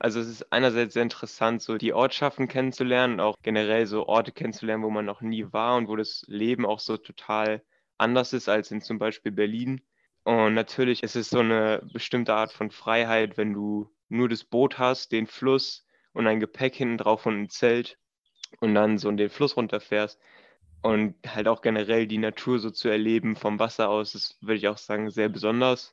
Also es ist einerseits sehr interessant, so die Ortschaften kennenzulernen, auch generell so Orte kennenzulernen, wo man noch nie war und wo das Leben auch so total anders ist als in zum Beispiel Berlin. Und natürlich ist es so eine bestimmte Art von Freiheit, wenn du nur das Boot hast, den Fluss und ein Gepäck hinten drauf und ein Zelt und dann so in den Fluss runterfährst und halt auch generell die Natur so zu erleben vom Wasser aus, das würde ich auch sagen, sehr besonders.